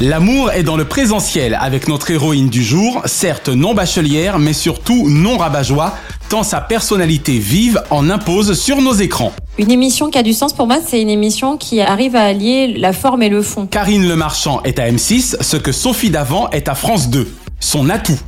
L'amour est dans le présentiel avec notre héroïne du jour, certes non bachelière, mais surtout non rabat-joie, tant sa personnalité vive en impose sur nos écrans. Une émission qui a du sens pour moi, c'est une émission qui arrive à allier la forme et le fond. Karine Le Marchand est à M6, ce que Sophie Davant est à France 2. Son atout.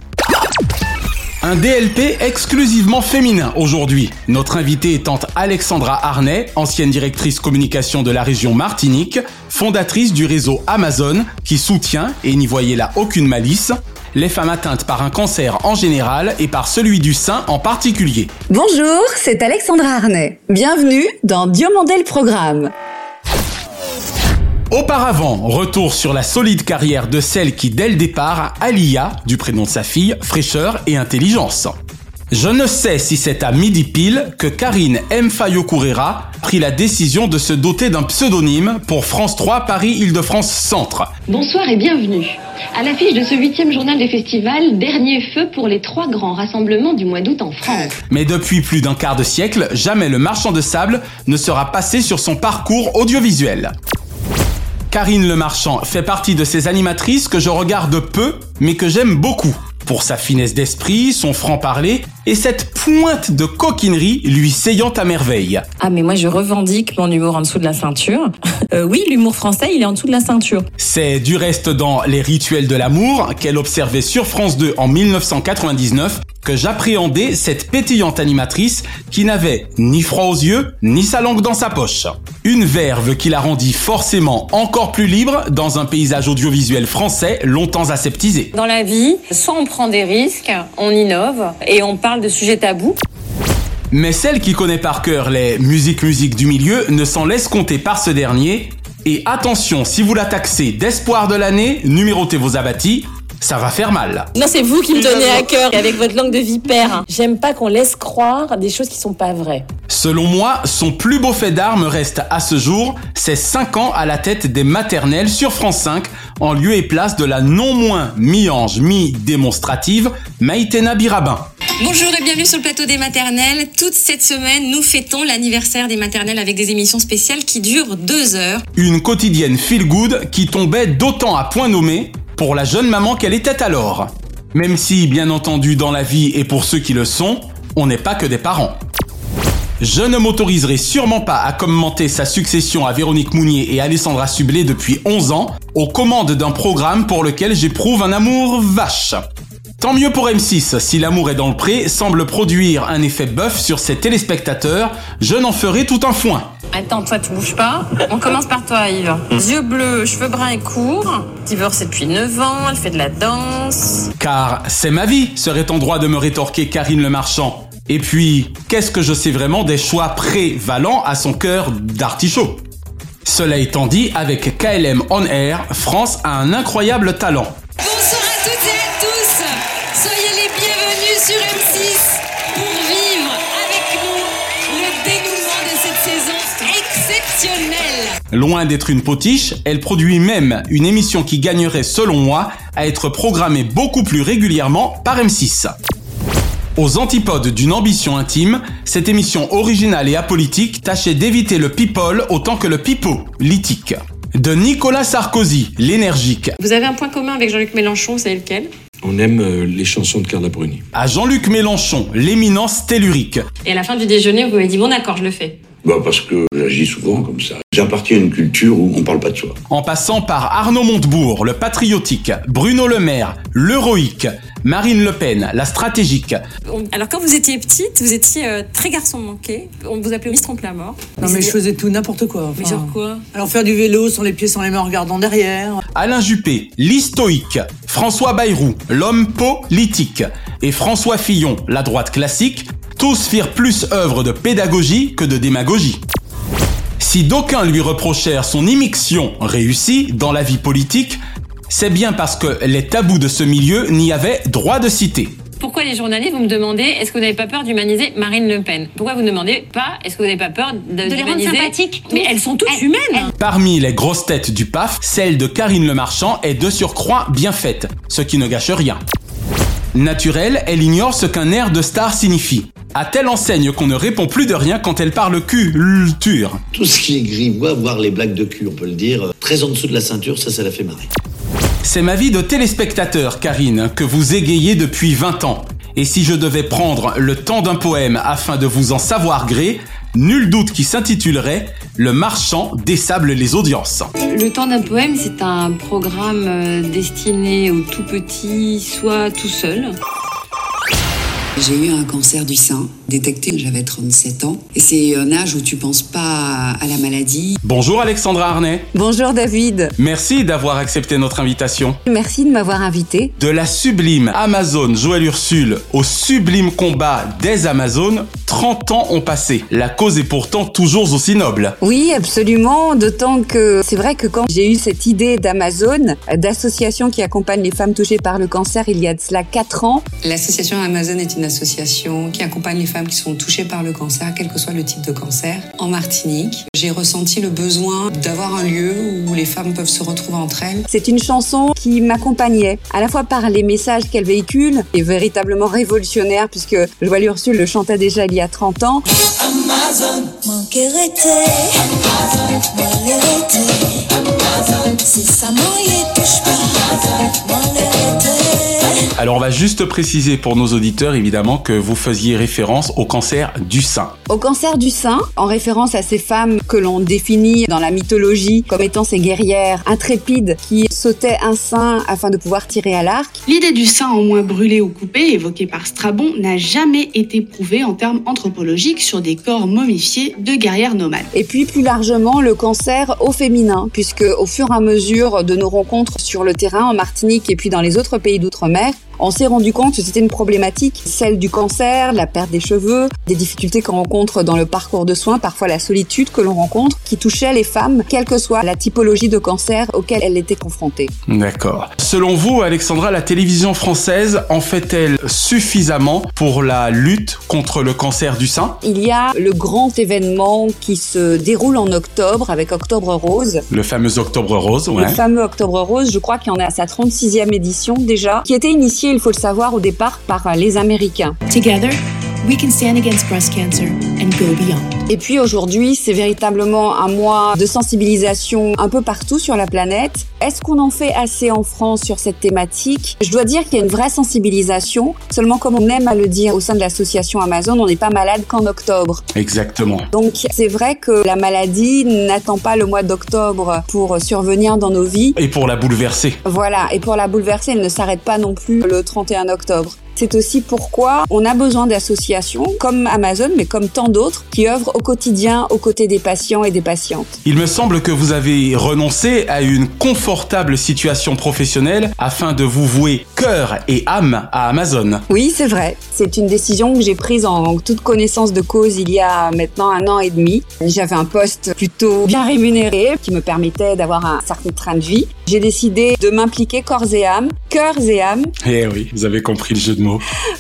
Un DLP exclusivement féminin aujourd'hui. Notre invitée étant Alexandra Arnay, ancienne directrice communication de la région Martinique, fondatrice du réseau Amazon, qui soutient, et n'y voyez là aucune malice, les femmes atteintes par un cancer en général et par celui du sein en particulier. Bonjour, c'est Alexandra Arnay. Bienvenue dans Diomandé le Programme. Auparavant, retour sur la solide carrière de celle qui, dès le départ, allia, du prénom de sa fille, fraîcheur et intelligence. Je ne sais si c'est à midi pile que Karine M. Fayo-Kourera prit la décision de se doter d'un pseudonyme pour France 3 Paris-Île-de-France Centre. Bonsoir et bienvenue. À l'affiche de ce huitième journal des festivals, dernier feu pour les trois grands rassemblements du mois d'août en France. Mais depuis plus d'un quart de siècle, jamais le marchand de sable ne sera passé sur son parcours audiovisuel. Karine Le Marchand fait partie de ces animatrices que je regarde peu, mais que j'aime beaucoup. Pour sa finesse d'esprit, son franc-parler et cette pointe de coquinerie lui saillant à merveille. Ah mais moi je revendique mon humour en dessous de la ceinture. Euh, oui, l'humour français, il est en dessous de la ceinture. C'est du reste dans Les Rituels de l'amour qu'elle observait sur France 2 en 1999 que j'appréhendais cette pétillante animatrice qui n'avait ni froid aux yeux ni sa langue dans sa poche. Une verve qui la rendit forcément encore plus libre dans un paysage audiovisuel français longtemps aseptisé. Dans la vie, soit on prend des risques, on innove et on parle de sujets tabous. Mais celle qui connaît par cœur les musiques-musiques du milieu ne s'en laisse compter par ce dernier. Et attention, si vous la taxez d'espoir de l'année, numérotez vos abattis, ça va faire mal. Non, c'est vous qui me tenez à cœur avec votre langue de vipère. J'aime pas qu'on laisse croire des choses qui sont pas vraies. Selon moi, son plus beau fait d'armes reste à ce jour, ses 5 ans à la tête des maternelles sur France 5, en lieu et place de la non moins mi-ange, mi-démonstrative Maïtena Birabin. Bonjour et bienvenue sur le plateau des maternelles. Toute cette semaine, nous fêtons l'anniversaire des maternelles avec des émissions spéciales qui durent deux heures. Une quotidienne feel good qui tombait d'autant à point nommé pour la jeune maman qu'elle était alors. Même si, bien entendu, dans la vie et pour ceux qui le sont, on n'est pas que des parents. Je ne m'autoriserai sûrement pas à commenter sa succession à Véronique Mounier et Alessandra Sublet depuis 11 ans, aux commandes d'un programme pour lequel j'éprouve un amour vache. Tant mieux pour M6, si l'amour est dans le pré, semble produire un effet bœuf sur ses téléspectateurs, je n'en ferai tout un foin. Attends, toi tu bouges pas. On commence par toi Yves. Yeux bleus, cheveux bruns et courts. Divorcée depuis 9 ans, elle fait de la danse. Car c'est ma vie, serait en droit de me rétorquer Karine Le Marchand. Et puis, qu'est-ce que je sais vraiment des choix prévalents à son cœur d'artichaut? Cela étant dit, avec KLM On Air, France a un incroyable talent. Bonsoir Loin d'être une potiche, elle produit même une émission qui gagnerait, selon moi, à être programmée beaucoup plus régulièrement par M6. Aux antipodes d'une ambition intime, cette émission originale et apolitique tâchait d'éviter le people autant que le pipeau, litique. De Nicolas Sarkozy, l'énergique, Vous avez un point commun avec Jean-Luc Mélenchon, c'est lequel? On aime euh, les chansons de Carla Bruni. à Jean-Luc Mélenchon, l'éminence tellurique, Et à la fin du déjeuner, vous m'avez dit bon d'accord, je le fais. Bah parce que j'agis souvent comme ça. J'appartiens à une culture où on parle pas de soi. En passant par Arnaud Montebourg, le patriotique, Bruno Le Maire, l'héroïque, Marine Le Pen, la stratégique. Alors quand vous étiez petite, vous étiez euh, très garçon manqué. On vous appelait Miss Trompe la mort. Non mais je faisais tout, n'importe quoi. Mais genre quoi? Alors faire du vélo sans les pieds, sans les mains en regardant derrière. Alain Juppé, l'histoïque, François Bayrou, l'homme politique, et François Fillon, la droite classique, tous firent plus œuvre de pédagogie que de démagogie. Si d'aucuns lui reprochèrent son immixtion réussie dans la vie politique, c'est bien parce que les tabous de ce milieu n'y avaient droit de citer. Pourquoi les journalistes, vous me demandez, est-ce que vous n'avez pas peur d'humaniser Marine Le Pen? Pourquoi vous ne demandez pas, est-ce que vous n'avez pas peur de, les rendre sympathiques, Mais elles sont toutes Elles- humaines Parmi les grosses têtes du PAF, celle de Karine Le Marchand est de surcroît bien faite, ce qui ne gâche rien. Naturelle, elle ignore ce qu'un air de star signifie. À telle enseigne qu'on ne répond plus de rien quand elle parle culture. Tout ce qui est grivois, voire les blagues de cul, on peut le dire, euh, très en dessous de la ceinture, ça, ça la fait marrer. C'est ma vie de téléspectateur, Karine, que vous égayez depuis 20 ans. Et si je devais prendre le temps d'un poème afin de vous en savoir gré, nul doute qui s'intitulerait Le marchand désable les audiences. Le temps d'un poème, c'est un programme euh, destiné aux tout petits, soit tout seuls. J'ai eu un cancer du sein, détecté, j'avais 37 ans. Et c'est un âge où tu penses pas à la maladie. Bonjour Alexandra Arnay. Bonjour David. Merci d'avoir accepté notre invitation. Merci de m'avoir invité. De la sublime Amazon Joël Ursule au sublime combat des Amazones, 30 ans ont passé. La cause est pourtant toujours aussi noble. Oui, absolument. D'autant que c'est vrai que quand j'ai eu cette idée d'Amazon, d'association qui accompagne les femmes touchées par le cancer il y a de cela 4 ans, L'association Amazon est une association qui accompagne les femmes qui sont touchées par le cancer, quel que soit le type de cancer, en Martinique. J'ai ressenti le besoin d'avoir un lieu où les femmes peuvent se retrouver entre elles. c'est une chanson qui m'accompagnait, à la fois par les messages qu'elle véhicule, et véritablement révolutionnaire, puisque Joël Ursule le chantait déjà il y a 30 ans. Amazon, Alors on va juste préciser pour nos auditeurs évidemment que vous faisiez référence au cancer du sein. Au cancer du sein, en référence à ces femmes que l'on définit dans la mythologie comme étant ces guerrières intrépides qui sautaient un sein afin de pouvoir tirer à l'arc. L'idée du sein en moins brûlé ou coupé, évoquée par Strabon, n'a jamais été prouvée en termes anthropologiques sur des corps momifiés de guerrières nomades. Et puis plus largement le cancer au féminin, puisque au fur et à mesure de nos rencontres sur le terrain en Martinique et puis dans les autres pays d'outre-mer, on s'est rendu compte que c'était une problématique, celle du cancer, la perte des cheveux, des difficultés qu'on rencontre dans le parcours de soins, parfois la solitude que l'on rencontre, qui touchait les femmes, quelle que soit la typologie de cancer auquel elles étaient confrontées. D'accord. Selon vous, Alexandra, la télévision française en fait-elle suffisamment pour la lutte contre le cancer du sein? Il y a le grand événement qui se déroule en octobre avec Octobre Rose. Le fameux Octobre Rose, ouais. Le fameux Octobre Rose, je crois qu'il y en est à sa 36e édition déjà, qui était initié, il faut le savoir, au départ par les Américains. We can stand against breast cancer and go beyond. Et puis aujourd'hui, c'est véritablement un mois de sensibilisation un peu partout sur la planète. Est-ce qu'on en fait assez en France sur cette thématique? Je dois dire qu'il y a une vraie sensibilisation. Seulement, comme on aime à le dire au sein de l'association Amazon, on n'est pas malade qu'en octobre. Exactement. Donc c'est vrai que la maladie n'attend pas le mois d'octobre pour survenir dans nos vies. Et pour la bouleverser. Voilà, et pour la bouleverser, elle ne s'arrête pas non plus le 31 octobre. C'est aussi pourquoi on a besoin d'associations comme Amazon, mais comme tant d'autres, qui œuvrent au quotidien aux côtés des patients et des patientes. Il me semble que vous avez renoncé à une confortable situation professionnelle afin de vous vouer cœur et âme à Amazon. Oui, c'est vrai. C'est une décision que j'ai prise en toute connaissance de cause il y a maintenant un an et demi. J'avais un poste plutôt bien rémunéré qui me permettait d'avoir un certain train de vie. J'ai décidé de m'impliquer corps et âme, cœurs et âme, Eh oui, vous avez compris le jeu de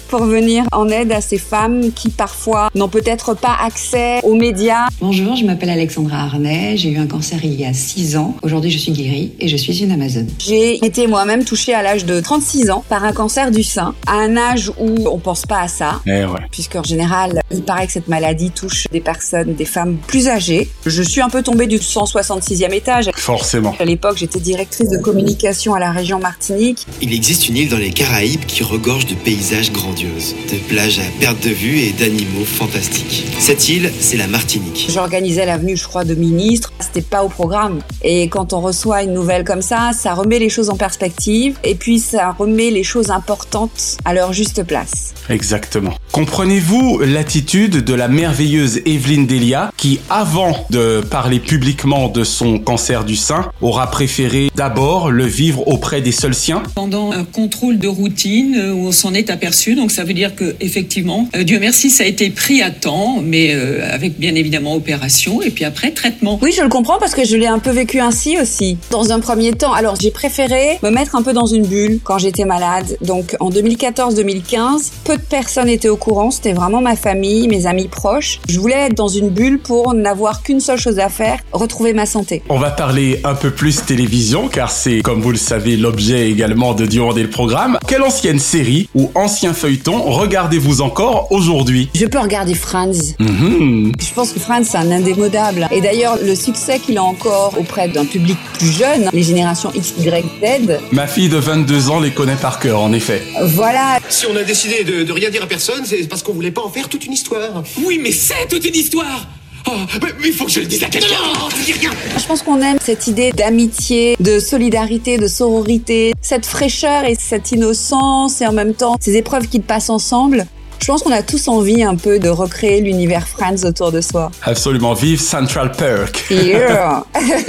pour venir en aide à ces femmes qui parfois n'ont peut-être pas accès aux médias. Bonjour, je m'appelle Alexandra Arnay, j'ai eu un cancer il y a 6 ans. Aujourd'hui, je suis guérie et je suis une Amazone. J'ai été moi-même touchée à l'âge de 36 ans par un cancer du sein, à un âge où on pense pas à ça. Eh ouais. Puisqu'en général, il paraît que cette maladie touche des personnes, des femmes plus âgées. Je suis un peu tombée du 166e étage. Forcément. À l'époque, j'étais directrice de communication à la région Martinique. Il existe une île dans les Caraïbes qui regorge de paysages grandioses, de plages à perte de vue et d'animaux fantastiques. Cette île, c'est la Martinique. J'organisais l'avenue, je crois, de ministres. C'était pas au programme. Et quand on reçoit une nouvelle comme ça, ça remet les choses en perspective et puis ça remet les choses importantes à leur juste place. Exactement. Comprenez-vous l'attitude de la merveilleuse Evelyne Delia qui, avant de parler publiquement de son cancer du sein, aura préféré d'abord le vivre auprès des seuls siens? Pendant un contrôle de routine euh, où on s'en est aperçu, donc ça veut dire que effectivement, euh, Dieu merci, ça a été pris à temps, mais euh, avec bien évidemment opération et puis après traitement. Oui, je le comprends parce que je l'ai un peu vécu ainsi aussi. Dans un premier temps, alors j'ai préféré me mettre un peu dans une bulle quand j'étais malade. Donc en 2014-2015, peu de personnes étaient au courant, c'était vraiment ma famille, mes amis proches. Je voulais être dans une bulle pour n'avoir qu'une seule chose à faire, retrouver ma santé. On va parler un peu plus télévision car c'est, comme vous le savez, l'objet également de demander le programme. Quelle ancienne série ou ancien feuilleton regardez-vous encore aujourd'hui Je peux regarder Franz. Mhm. Je pense que Franz, c'est un indémodable. Et d'ailleurs, le succès qu'il a encore auprès d'un public plus jeune, les générations X, Y, Z, Ma fille de 22 ans les connaît par cœur, en effet. voilà. Si on a décidé de, de rien dire à personne, c'est parce qu'on voulait pas en faire toute une histoire. Oui, mais c'est toute une histoire Oh, mais il faut que je le dise à quelqu'un Non, tu dis rien Je pense qu'on aime cette idée d'amitié, de solidarité, de sororité, cette fraîcheur et cette innocence et en même temps ces épreuves qu'ils passent ensemble. Je pense qu'on a tous envie un peu de recréer l'univers Friends autour de soi. Absolument, vive Central Perk. Yeah.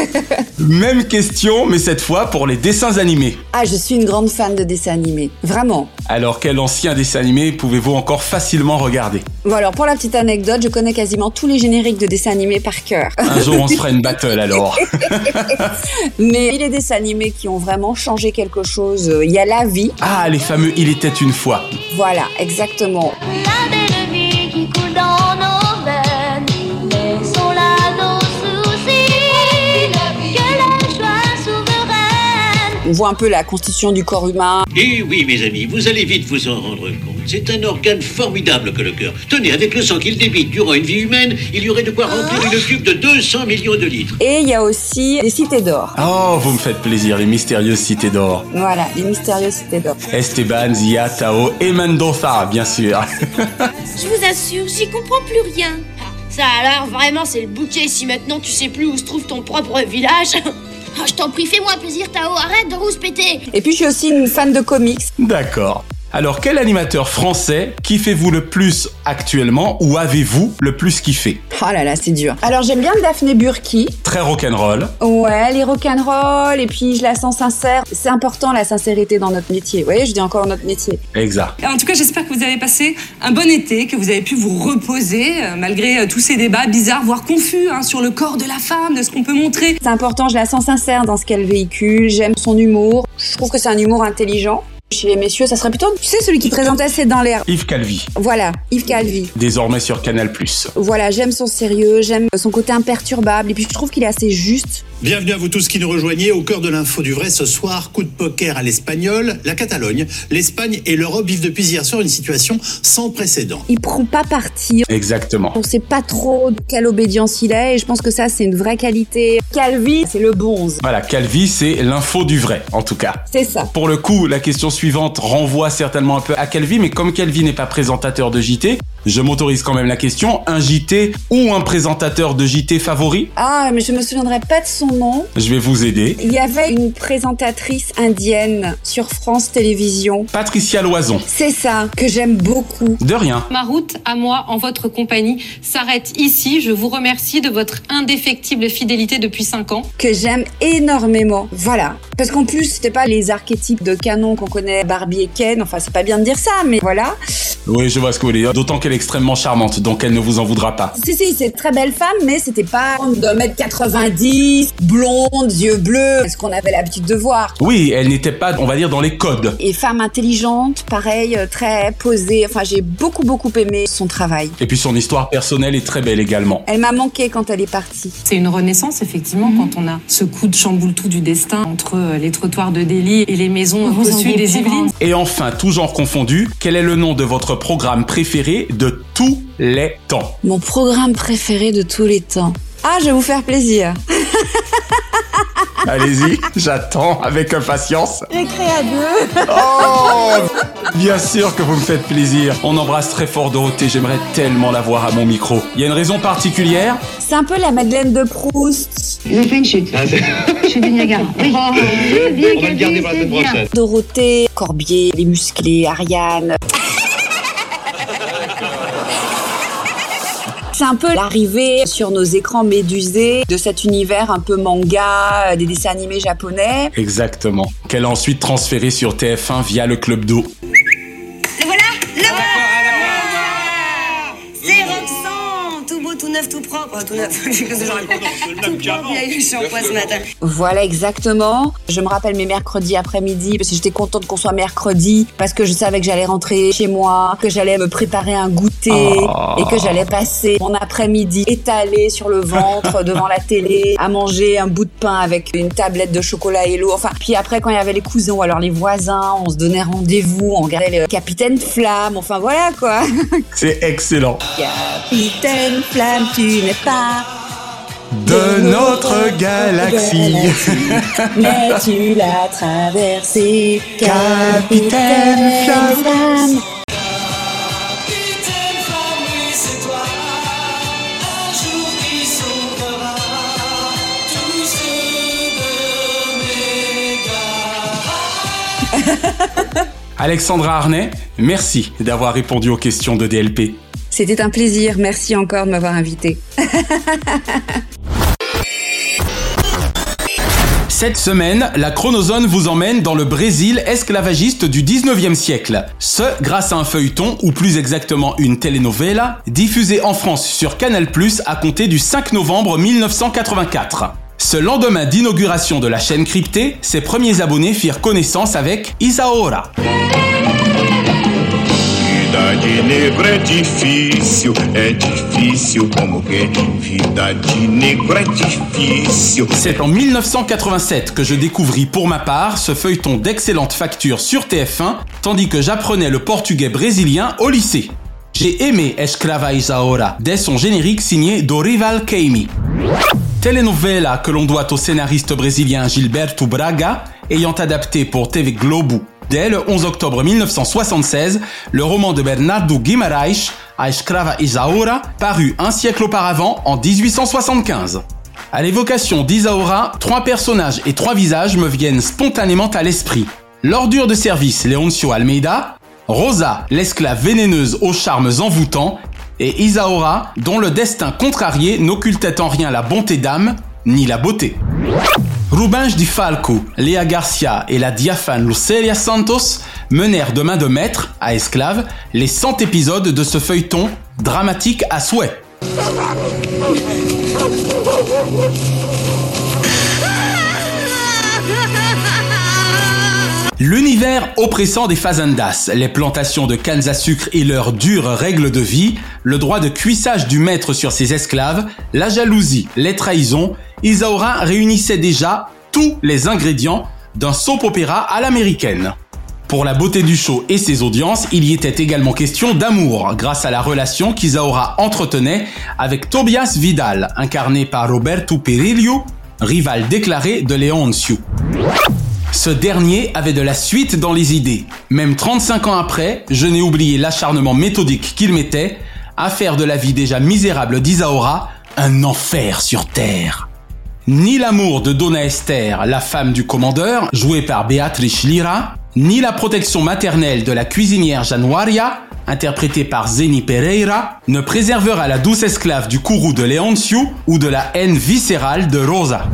Même question, mais cette fois pour les dessins animés. ah, je suis une grande fan de dessins animés. Vraiment. Alors quel ancien dessin animé pouvez-vous encore facilement regarder? Bon alors pour la petite anecdote, je connais quasiment tous les génériques de dessins animés par cœur. Un jour on se fera une battle alors. Mais les dessins animés qui ont vraiment changé quelque chose, euh, il y a La Vie. Ah, les fameux Il était une fois. Voilà, exactement. La belle On voit un peu la constitution du corps humain. Et oui, mes amis, vous allez vite vous en rendre compte. C'est un organe formidable que le cœur. Tenez, avec le sang qu'il débite durant une vie humaine, il y aurait de quoi remplir une cube de 200 millions de litres. Et il y a aussi les cités d'or. Oh, vous me faites plaisir, les mystérieuses cités d'or. Voilà, les mystérieuses cités d'or. Esteban, Zia, Tao et Mendoza, bien sûr. Je vous assure, j'y comprends plus rien. Ça alors, vraiment, c'est le bouquet si maintenant tu sais plus où se trouve ton propre village. Ah, je t'en prie, fais-moi plaisir, Tao, arrête de rouspéter. Et puis je suis aussi une fan de comics. D'accord. Alors, quel animateur français kiffez-vous le plus actuellement ou avez-vous le plus kiffé? Oh là là, c'est dur. Alors j'aime bien Daphné Burki. Très rock'n'roll. Ouais, les rock'n'roll, et puis je la sens sincère. C'est important la sincérité dans notre métier. Vous voyez, je dis encore notre métier. Exact. En tout cas, j'espère que vous avez passé un bon été, que vous avez pu vous reposer euh, malgré euh, tous ces débats bizarres, voire confus, hein, sur le corps de la femme, de ce qu'on peut montrer. C'est important, je la sens sincère dans ce qu'elle véhicule. J'aime son humour. Je trouve que c'est un humour intelligent. Chez les messieurs, ça serait plutôt, tu sais, celui qui présentait C'est dans l'air. Yves Calvi, Voilà, Yves Calvi. désormais sur Canal+. Voilà, j'aime son sérieux, j'aime son côté imperturbable, et puis je trouve qu'il est assez juste. Bienvenue à vous tous qui nous rejoignez au cœur de l'info du vrai ce soir. Coup de poker à l'espagnol, la Catalogne, l'Espagne et l'Europe vivent depuis hier soir une situation sans précédent. Il prend pas parti. Exactement. On sait pas trop de quelle obédience il est, et je pense que ça, c'est une vraie qualité. Calvi, c'est le bonze. Voilà, Calvi, c'est l'info du vrai, en tout cas. C'est ça. Pour le coup, la question suivante renvoie certainement un peu à Calvi, mais comme Calvi n'est pas présentateur de JT, je m'autorise quand même la question. Un JT ou un présentateur de JT favori? Ah, mais je me souviendrai pas de son nom. Je vais vous aider. Il y avait une présentatrice indienne sur France Télévisions. Patricia Loison. C'est ça, que j'aime beaucoup. De rien. Ma route à moi en votre compagnie s'arrête ici. Je vous remercie de votre indéfectible fidélité depuis 5 ans. Que j'aime énormément. Voilà. Parce qu'en plus, c'était pas les archétypes de canon qu'on connaît, Barbie et Ken. Enfin, c'est pas bien de dire ça, mais voilà. Oui, je vois ce que vous voulez dire. D'autant qu'elle est extrêmement charmante, donc elle ne vous en voudra pas. Si, si, c'est une très belle femme, mais c'était pas de mètre 90, blonde, yeux bleus, ce qu'on avait l'habitude de voir. Oui, elle n'était pas, on va dire, dans les codes. Et femme intelligente, pareil, euh, très posée. Enfin, j'ai beaucoup, beaucoup aimé son travail. Et puis son histoire personnelle est très belle également. Elle m'a manqué quand elle est partie. C'est une renaissance, effectivement, quand on a ce coup de chamboule-tout du destin entre euh, les trottoirs de Delhi et les maisons auriez des Yvelines. Et enfin, tout genre confondu, quel est le nom de votre programme préféré de tous les temps? Mon programme préféré de tous les temps. Ah, je vais vous faire plaisir. Allez-y, j'attends avec impatience. Récré à deux. Oh Bien sûr que vous me faites plaisir. On embrasse très fort Dorothée, j'aimerais tellement la voir à mon micro. Il y a une raison particulière? C'est un peu la Madeleine de Proust. J'ai fait une chute. Chute du Niagara. Oui. Oh, bien on va le garder pour la semaine prochaine. Dorothée, Corbier, les musclés, Ariane. C'est un peu l'arrivée sur nos écrans médusés de cet univers un peu manga, des dessins animés japonais. Exactement. Qu'elle a ensuite transféré sur TF1 via le Club d'eau. Tout neuf, tout propre. Tout neuf, qu'est-ce que je raconte Tout propre, il a eu le shampoing ce matin. Voilà exactement. Je me rappelle mes mercredis après-midi parce que j'étais contente qu'on soit mercredi parce que je savais que j'allais rentrer chez moi, que j'allais me préparer un goûter Oh. et que j'allais passer mon après-midi étalé sur le ventre devant la télé à manger un bout de pain avec une tablette de chocolat et l'eau. Enfin, puis après quand il y avait les cousins ou alors les voisins, on se donnait rendez-vous, on regardait le Capitaine Flamme. Enfin voilà quoi. C'est excellent. Capitaine Flamme, tu n'es pas De notre galaxie. Mais tu l'as traversé, Capitaine Flamme. Alexandra Arnay, merci d'avoir répondu aux questions de DLP. C'était un plaisir. Merci encore de m'avoir invité. Cette semaine, la chronozone vous emmène dans le Brésil esclavagiste du 19e siècle. Ce, grâce à un feuilleton, ou plus exactement une telenovela, diffusé en France sur Canal+, à compter du 5 novembre 1984. Ce lendemain d'inauguration de la chaîne cryptée, ses premiers abonnés firent connaissance avec Isaora. Vida de negro é difícil, como que vida de. C'est en 1987 que je découvris pour ma part ce feuilleton d'excellente facture sur TF1, tandis que j'apprenais le portugais brésilien au lycée. J'ai aimé Escrava Isaora dès son générique signé Dorival Caymmi. Telenovela que l'on doit au scénariste brésilien Gilberto Braga, ayant adapté pour TV Globo dès le 11 octobre 1976 le roman de Bernardo Guimarães, A Escrava Isaura, paru un siècle auparavant en 1875. À l'évocation d'Isaura, trois personnages et trois visages me viennent spontanément à l'esprit. L'ordure de service Leoncio Almeida, Rosa, l'esclave vénéneuse aux charmes envoûtants, et Isaura, dont le destin contrarié n'occultait en rien la bonté d'âme, ni la beauté. Rubens Di Falco, Léa Garcia et la diaphane Lucelia Santos menèrent de main de maître, à esclave, les 100 épisodes de ce feuilleton dramatique à souhait. L'univers oppressant des fazendas, les plantations de cannes à sucre et leurs dures règles de vie, le droit de cuissage du maître sur ses esclaves, la jalousie, les trahisons, Isaura réunissait déjà tous les ingrédients d'un soap opéra à l'américaine. Pour la beauté du show et ses audiences, il y était également question d'amour, grâce à la relation qu'Isaura entretenait avec Tobias Vidal, incarné par Roberto Perillo, rival déclaré de Leoncio. Ce dernier avait de la suite dans les idées. Même 35 ans après, je n'ai oublié l'acharnement méthodique qu'il mettait à faire de la vie déjà misérable d'Isaora un enfer sur terre. Ni l'amour de Donna Esther, la femme du commandeur, jouée par Beatrice Lira, ni la protection maternelle de la cuisinière Januaria, interprétée par Zeni Pereira, ne préservera la douce esclave du courroux de Leoncio ou de la haine viscérale de Rosa.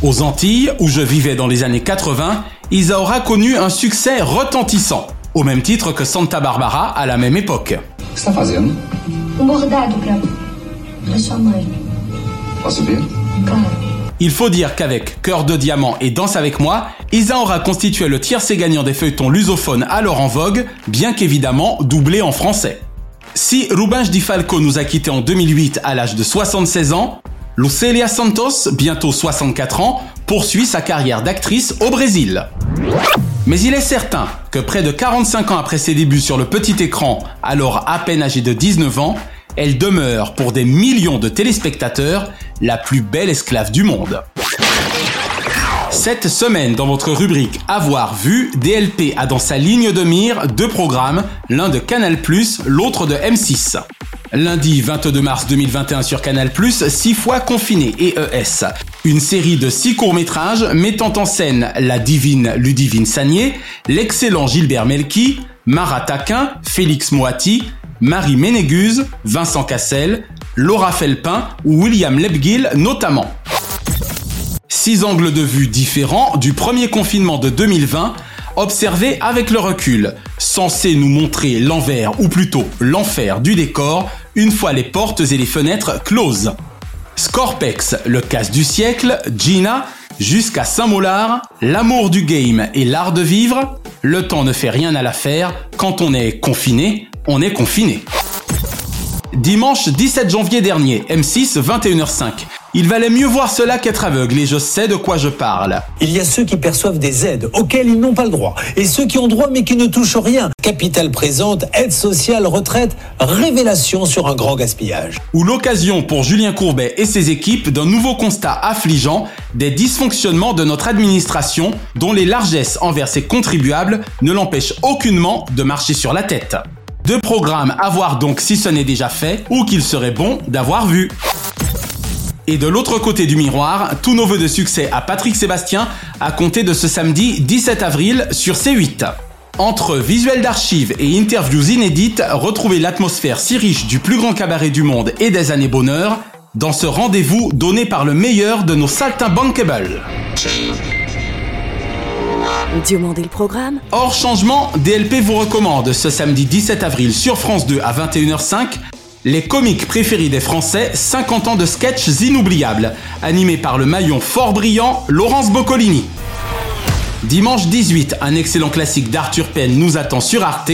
Aux Antilles, où je vivais dans les années 80, Isaura connu un succès retentissant, au même titre que Santa Barbara à la même époque. O que você está fazendo? Um bordado pra, pra sua mãe. Posso ver? Claro. Il faut dire qu'avec Cœur de diamant et Danse avec moi, Isaura constituait le tiercé gagnant des feuilletons lusophones alors en vogue, bien qu'évidemment doublé en français. Si Rubens Di Falco nous a quittés en 2008 à l'âge de 76 ans, Lucelia Santos, bientôt 64 ans, poursuit sa carrière d'actrice au Brésil. Mais il est certain que près de 45 ans après ses débuts sur le petit écran, alors à peine âgée de 19 ans, elle demeure pour des millions de téléspectateurs la plus belle esclave du monde. Cette semaine, dans votre rubrique Avoir vu, DLP a dans sa ligne de mire deux programmes, l'un de Canal+, l'autre de M6. Lundi 22 mars 2021 sur Canal+, 6 fois confiné EES. Une série de six courts-métrages mettant en scène la divine Ludivine Sagné, l'excellent Gilbert Melki, Marat Taquin, Félix Moati, Marie Ménégus, Vincent Cassel, Laura Felpin ou William Lebguil notamment. Six angles de vue différents du premier confinement de 2020, observés avec le recul, censés nous montrer l'envers ou plutôt l'enfer du décor une fois les portes et les fenêtres closes. Scorpex, le casse du siècle, Gina, jusqu'à Saint-Molard, l'amour du game et l'art de vivre, le temps ne fait rien à l'affaire, quand on est confiné, on est confiné. Dimanche 17 janvier dernier, M6 21h05. Il valait mieux voir cela qu'être aveugle et je sais de quoi je parle. Il y a ceux qui perçoivent des aides auxquelles ils n'ont pas le droit et ceux qui ont droit mais qui ne touchent rien. Capital présente, aide sociale, retraite, révélation sur un grand gaspillage. Ou l'occasion pour Julien Courbet et ses équipes d'un nouveau constat affligeant des dysfonctionnements de notre administration dont les largesses envers ses contribuables ne l'empêchent aucunement de marcher sur la tête. Deux programmes à voir donc si ce n'est déjà fait ou qu'il serait bon d'avoir vu. Et de l'autre côté du miroir, tous nos voeux de succès à Patrick Sébastien à compter de ce samedi 17 avril sur C8. Entre visuels d'archives et interviews inédites, retrouvez l'atmosphère si riche du plus grand cabaret du monde et des années bonheur dans ce rendez-vous donné par le meilleur de nos saltimbankables. Le programme. Hors changement, DLP vous recommande ce samedi 17 avril sur France 2 à 21h05 les comiques préférés des Français, 50 ans de sketchs inoubliables, animés par le maillon fort brillant Laurence Boccolini. Dimanche 18, un excellent classique d'Arthur Penn nous attend sur Arte.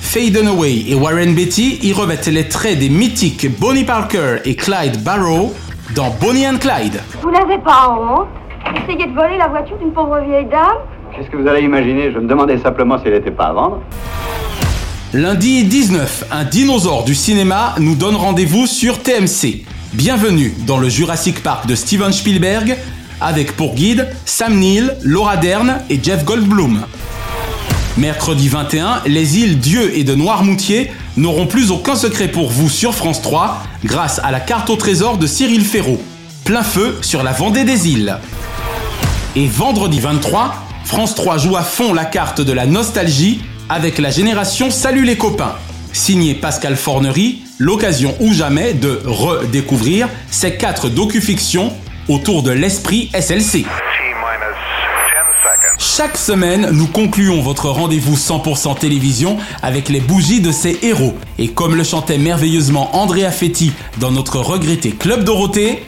Faye Dunaway et Warren Beatty y revêtent les traits des mythiques Bonnie Parker et Clyde Barrow dans Bonnie and Clyde. Vous n'avez pas honte Essayez de voler la voiture d'une pauvre vieille dame? Qu'est-ce que vous allez imaginer? Je me demandais simplement si elle n'était pas à vendre. Lundi 19, un dinosaure du cinéma nous donne rendez-vous sur TMC. Bienvenue dans le Jurassic Park de Steven Spielberg, avec pour guide Sam Neill, Laura Dern et Jeff Goldblum. Mercredi 21, les îles Dieu et de Noirmoutier n'auront plus aucun secret pour vous sur France 3 grâce à la carte au trésor de Cyril Ferraud. Plein feu sur la Vendée des îles. Et vendredi 23, France 3 joue à fond la carte de la nostalgie avec la génération Salut les copains. Signé Pascal Fornery, l'occasion ou jamais de redécouvrir ces quatre docu-fictions autour de l'esprit SLC. Chaque semaine, nous concluons votre rendez-vous 100% télévision avec les bougies de ces héros. Et comme le chantait merveilleusement Andrea Fetti dans notre regretté Club Dorothée,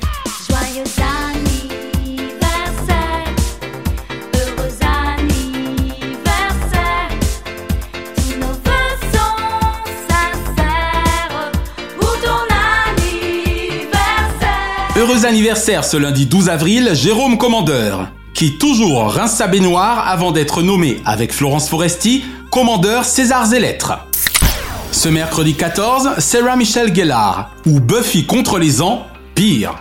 Heureux anniversaire ce lundi 12 avril, Jérôme Commandeur, qui toujours rince sa baignoire avant d'être nommé, avec Florence Foresti, commandeur César et Lettres. Ce mercredi 14, Sarah Michelle Gellar, ou Buffy contre les ans, pire.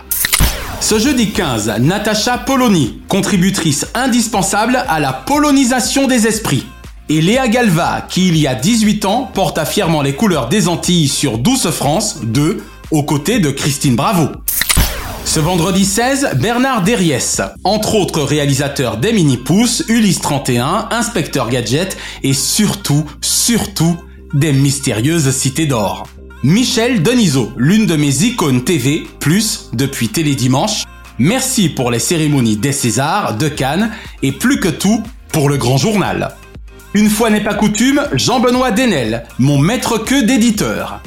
Ce jeudi 15, Natacha Polony, contributrice indispensable à la polonisation des esprits. Et Léa Galva, qui il y a 18 ans porta fièrement les couleurs des Antilles sur Douce France 2, aux côtés de Christine Bravo. Ce vendredi 16, Bernard Derriès, entre autres réalisateurs des Mini-Pouces, Ulysse 31, Inspecteur Gadget et surtout, surtout, des mystérieuses cités d'or. Michel Denisot, l'une de mes icônes TV, plus depuis Télédimanche. Merci pour les cérémonies des Césars, de Cannes et plus que tout pour le grand journal. Une fois n'est pas coutume, Jean-Benoît Denel, mon maître que d'éditeur.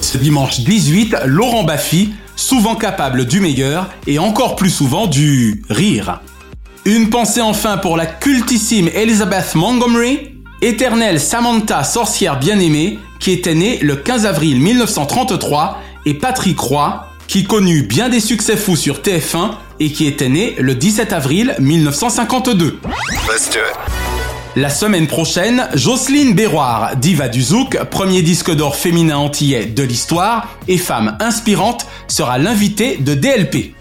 Ce dimanche 18, Laurent Baffy, souvent capable du meilleur et encore plus souvent du rire. Une pensée enfin pour la cultissime Elizabeth Montgomery, éternelle Samantha sorcière bien-aimée, qui était née le 15 avril 1933, et Patrick Roy, qui connut bien des succès fous sur TF1 et qui était né le 17 avril 1952. La semaine prochaine, Jocelyne Béroir, diva du zouk, premier disque d'or féminin antillais de l'histoire et femme inspirante, sera l'invitée de DLP.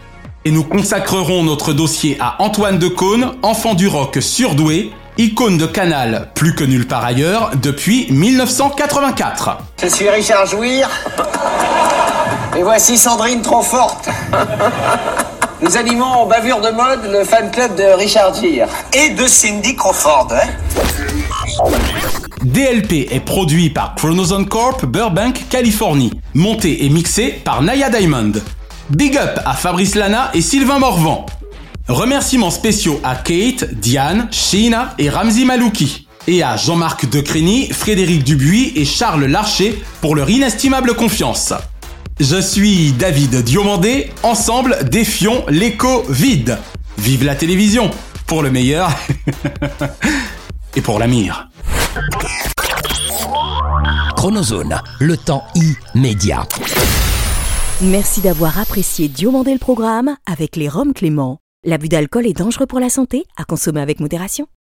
Et nous consacrerons notre dossier à Antoine Decaune, enfant du rock surdoué, icône de Canal plus que nulle part ailleurs depuis 1984. Je suis Richard Jouir. Et voici Sandrine trop forte. Nous animons en bavure de mode le fan club de Richard Gere. Et de Cindy Crawford. hein. DLP est produit par Chronozone Corp Burbank, Californie, monté et mixé par Naya Diamond. Big up à Fabrice Lana et Sylvain Morvan. Remerciements spéciaux à Kate, Diane, Sheena et Ramzi Malouki. Et à Jean-Marc Decrény, Frédéric Dubuis et Charles Larcher pour leur inestimable confiance. Je suis David Diomandé, ensemble défions l'écho vide. Vive la télévision, pour le meilleur et pour la mire. Chronozone, le temps immédiat. Merci d'avoir apprécié Diomandé le programme avec les Roms Clément. L'abus d'alcool est dangereux pour la santé, à consommer avec modération.